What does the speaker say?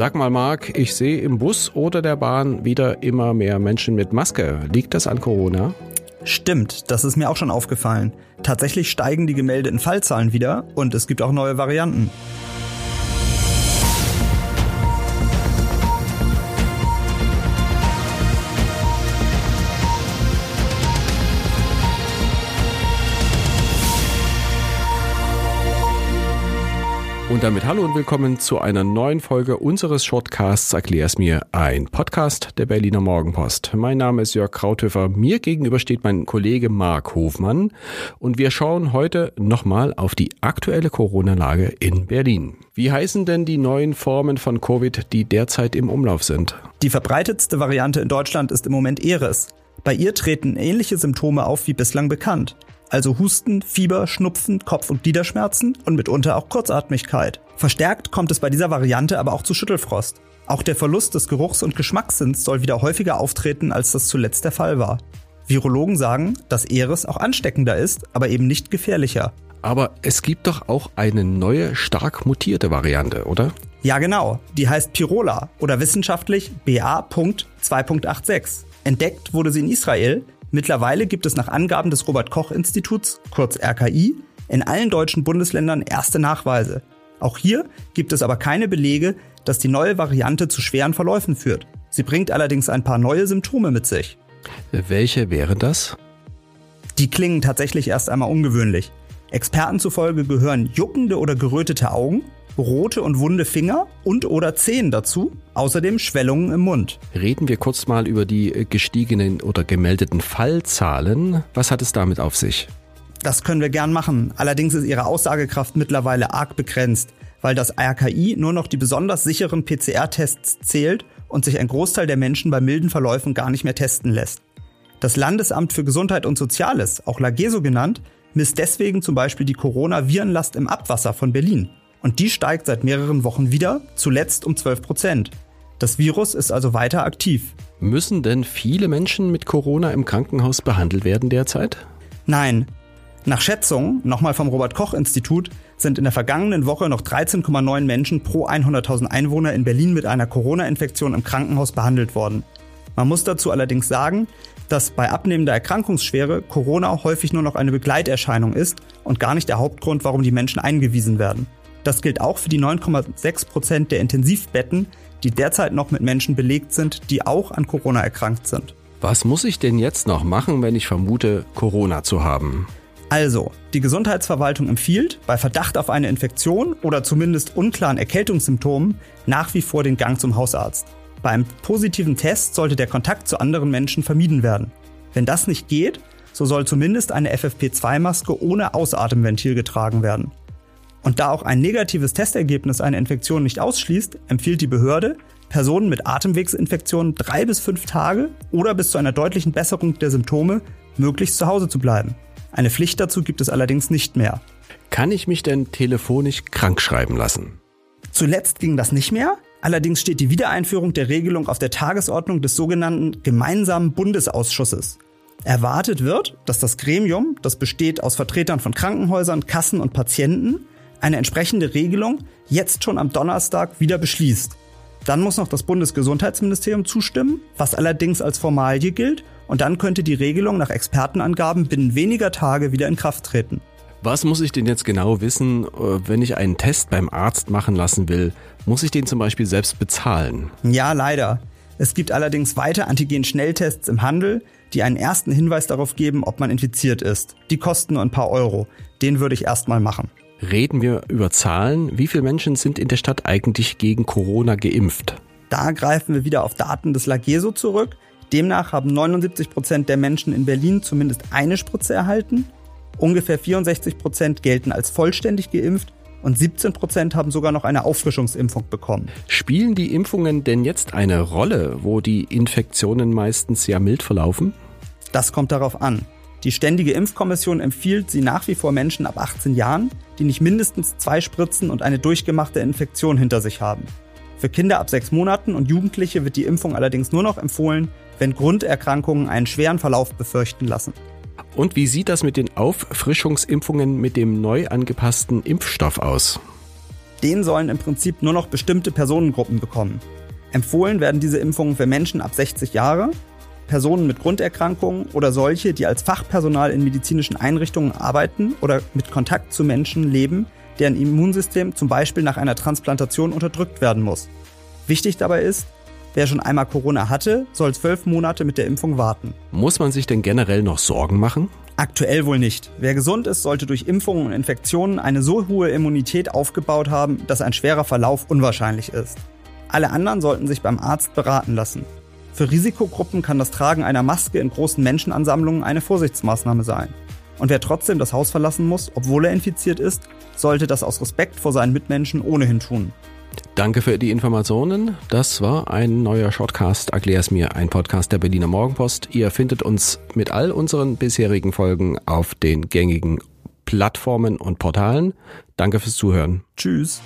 Sag mal, Marc, ich sehe im Bus oder der Bahn wieder immer mehr Menschen mit Maske. Liegt das an Corona? Stimmt, das ist mir auch schon aufgefallen. Tatsächlich steigen die gemeldeten Fallzahlen wieder und es gibt auch neue Varianten. Und damit hallo und willkommen zu einer neuen Folge unseres Shortcasts Erklär's mir, ein Podcast der Berliner Morgenpost. Mein Name ist Jörg Krauthöfer. Mir gegenüber steht mein Kollege Marc Hofmann und wir schauen heute nochmal auf die aktuelle Corona-Lage in Berlin. Wie heißen denn die neuen Formen von Covid, die derzeit im Umlauf sind? Die verbreitetste Variante in Deutschland ist im Moment Eris. Bei ihr treten ähnliche Symptome auf wie bislang bekannt also Husten, Fieber, Schnupfen, Kopf- und Gliederschmerzen und mitunter auch Kurzatmigkeit. Verstärkt kommt es bei dieser Variante aber auch zu Schüttelfrost. Auch der Verlust des Geruchs- und Geschmackssinns soll wieder häufiger auftreten, als das zuletzt der Fall war. Virologen sagen, dass Eris auch ansteckender ist, aber eben nicht gefährlicher. Aber es gibt doch auch eine neue, stark mutierte Variante, oder? Ja, genau. Die heißt Pirola oder wissenschaftlich BA.2.86. Entdeckt wurde sie in Israel, Mittlerweile gibt es nach Angaben des Robert Koch Instituts, kurz RKI, in allen deutschen Bundesländern erste Nachweise. Auch hier gibt es aber keine Belege, dass die neue Variante zu schweren Verläufen führt. Sie bringt allerdings ein paar neue Symptome mit sich. Welche wären das? Die klingen tatsächlich erst einmal ungewöhnlich. Experten zufolge gehören juckende oder gerötete Augen, rote und wunde Finger und oder Zehen dazu, außerdem Schwellungen im Mund. Reden wir kurz mal über die gestiegenen oder gemeldeten Fallzahlen. Was hat es damit auf sich? Das können wir gern machen. Allerdings ist ihre Aussagekraft mittlerweile arg begrenzt, weil das RKI nur noch die besonders sicheren PCR-Tests zählt und sich ein Großteil der Menschen bei milden Verläufen gar nicht mehr testen lässt. Das Landesamt für Gesundheit und Soziales, auch LAGESO genannt, misst deswegen zum Beispiel die Corona-Virenlast im Abwasser von Berlin. Und die steigt seit mehreren Wochen wieder, zuletzt um 12 Prozent. Das Virus ist also weiter aktiv. Müssen denn viele Menschen mit Corona im Krankenhaus behandelt werden derzeit? Nein. Nach Schätzungen, nochmal vom Robert Koch Institut, sind in der vergangenen Woche noch 13,9 Menschen pro 100.000 Einwohner in Berlin mit einer Corona-Infektion im Krankenhaus behandelt worden. Man muss dazu allerdings sagen, dass bei abnehmender Erkrankungsschwere Corona häufig nur noch eine Begleiterscheinung ist und gar nicht der Hauptgrund, warum die Menschen eingewiesen werden. Das gilt auch für die 9,6 Prozent der Intensivbetten, die derzeit noch mit Menschen belegt sind, die auch an Corona erkrankt sind. Was muss ich denn jetzt noch machen, wenn ich vermute, Corona zu haben? Also, die Gesundheitsverwaltung empfiehlt, bei Verdacht auf eine Infektion oder zumindest unklaren Erkältungssymptomen nach wie vor den Gang zum Hausarzt. Beim positiven Test sollte der Kontakt zu anderen Menschen vermieden werden. Wenn das nicht geht, so soll zumindest eine FFP2-Maske ohne Ausatemventil getragen werden. Und da auch ein negatives Testergebnis eine Infektion nicht ausschließt, empfiehlt die Behörde, Personen mit Atemwegsinfektionen drei bis fünf Tage oder bis zu einer deutlichen Besserung der Symptome möglichst zu Hause zu bleiben. Eine Pflicht dazu gibt es allerdings nicht mehr. Kann ich mich denn telefonisch krank schreiben lassen? Zuletzt ging das nicht mehr. Allerdings steht die Wiedereinführung der Regelung auf der Tagesordnung des sogenannten gemeinsamen Bundesausschusses. Erwartet wird, dass das Gremium, das besteht aus Vertretern von Krankenhäusern, Kassen und Patienten, eine entsprechende Regelung jetzt schon am Donnerstag wieder beschließt. Dann muss noch das Bundesgesundheitsministerium zustimmen, was allerdings als Formalie gilt, und dann könnte die Regelung nach Expertenangaben binnen weniger Tage wieder in Kraft treten. Was muss ich denn jetzt genau wissen, äh, wenn ich einen Test beim Arzt machen lassen will? Muss ich den zum Beispiel selbst bezahlen? Ja, leider. Es gibt allerdings weiter Antigen-Schnelltests im Handel, die einen ersten Hinweis darauf geben, ob man infiziert ist. Die kosten nur ein paar Euro. Den würde ich erstmal machen. Reden wir über Zahlen. Wie viele Menschen sind in der Stadt eigentlich gegen Corona geimpft? Da greifen wir wieder auf Daten des Lageso zurück. Demnach haben 79 Prozent der Menschen in Berlin zumindest eine Spritze erhalten. Ungefähr 64 Prozent gelten als vollständig geimpft und 17 Prozent haben sogar noch eine Auffrischungsimpfung bekommen. Spielen die Impfungen denn jetzt eine Rolle, wo die Infektionen meistens sehr mild verlaufen? Das kommt darauf an. Die Ständige Impfkommission empfiehlt sie nach wie vor Menschen ab 18 Jahren, die nicht mindestens zwei Spritzen und eine durchgemachte Infektion hinter sich haben. Für Kinder ab sechs Monaten und Jugendliche wird die Impfung allerdings nur noch empfohlen, wenn Grunderkrankungen einen schweren Verlauf befürchten lassen. Und wie sieht das mit den Auffrischungsimpfungen mit dem neu angepassten Impfstoff aus? Den sollen im Prinzip nur noch bestimmte Personengruppen bekommen. Empfohlen werden diese Impfungen für Menschen ab 60 Jahre, Personen mit Grunderkrankungen oder solche, die als Fachpersonal in medizinischen Einrichtungen arbeiten oder mit Kontakt zu Menschen leben, deren Immunsystem zum Beispiel nach einer Transplantation unterdrückt werden muss. Wichtig dabei ist, wer schon einmal Corona hatte, soll zwölf Monate mit der Impfung warten. Muss man sich denn generell noch Sorgen machen? Aktuell wohl nicht. Wer gesund ist, sollte durch Impfungen und Infektionen eine so hohe Immunität aufgebaut haben, dass ein schwerer Verlauf unwahrscheinlich ist. Alle anderen sollten sich beim Arzt beraten lassen. Für Risikogruppen kann das Tragen einer Maske in großen Menschenansammlungen eine Vorsichtsmaßnahme sein. Und wer trotzdem das Haus verlassen muss, obwohl er infiziert ist, sollte das aus Respekt vor seinen Mitmenschen ohnehin tun. Danke für die Informationen. Das war ein neuer Shortcast. Erklär's mir, ein Podcast der Berliner Morgenpost. Ihr findet uns mit all unseren bisherigen Folgen auf den gängigen Plattformen und Portalen. Danke fürs Zuhören. Tschüss.